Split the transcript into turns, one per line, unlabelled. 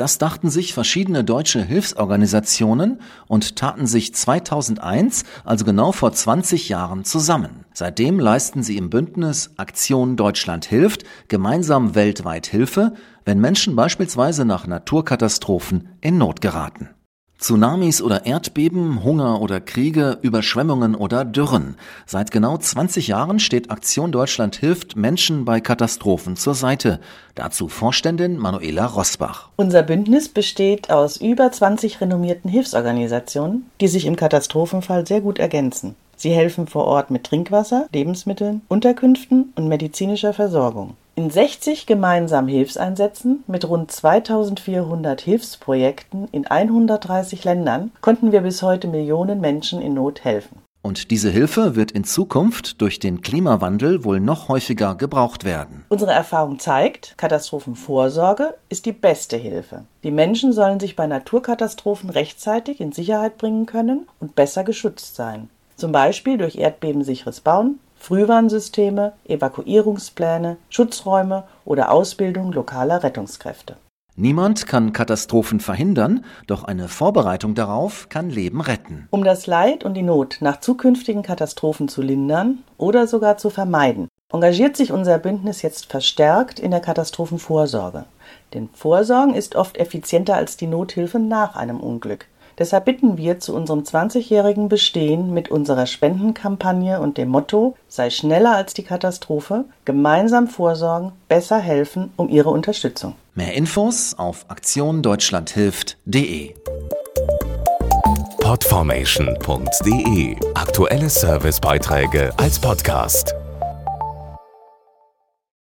Das dachten sich verschiedene deutsche Hilfsorganisationen und taten sich 2001, also genau vor 20 Jahren, zusammen. Seitdem leisten sie im Bündnis Aktion Deutschland hilft gemeinsam weltweit Hilfe, wenn Menschen beispielsweise nach Naturkatastrophen in Not geraten. Tsunamis oder Erdbeben, Hunger oder Kriege, Überschwemmungen oder Dürren. Seit genau 20 Jahren steht Aktion Deutschland hilft Menschen bei Katastrophen zur Seite. Dazu Vorständin Manuela Rosbach.
Unser Bündnis besteht aus über 20 renommierten Hilfsorganisationen, die sich im Katastrophenfall sehr gut ergänzen. Sie helfen vor Ort mit Trinkwasser, Lebensmitteln, Unterkünften und medizinischer Versorgung. In 60 gemeinsamen Hilfseinsätzen mit rund 2400 Hilfsprojekten in 130 Ländern konnten wir bis heute Millionen Menschen in Not helfen.
Und diese Hilfe wird in Zukunft durch den Klimawandel wohl noch häufiger gebraucht werden.
Unsere Erfahrung zeigt, Katastrophenvorsorge ist die beste Hilfe. Die Menschen sollen sich bei Naturkatastrophen rechtzeitig in Sicherheit bringen können und besser geschützt sein zum Beispiel durch erdbebensicheres Bauen, Frühwarnsysteme, Evakuierungspläne, Schutzräume oder Ausbildung lokaler Rettungskräfte.
Niemand kann Katastrophen verhindern, doch eine Vorbereitung darauf kann Leben retten.
Um das Leid und die Not nach zukünftigen Katastrophen zu lindern oder sogar zu vermeiden, engagiert sich unser Bündnis jetzt verstärkt in der Katastrophenvorsorge. Denn Vorsorgen ist oft effizienter als die Nothilfe nach einem Unglück. Deshalb bitten wir zu unserem 20-jährigen Bestehen mit unserer Spendenkampagne und dem Motto Sei schneller als die Katastrophe, gemeinsam vorsorgen, besser helfen um Ihre Unterstützung.
Mehr Infos auf aktiondeutschlandhilft.de
Podformation.de Aktuelle Servicebeiträge als Podcast.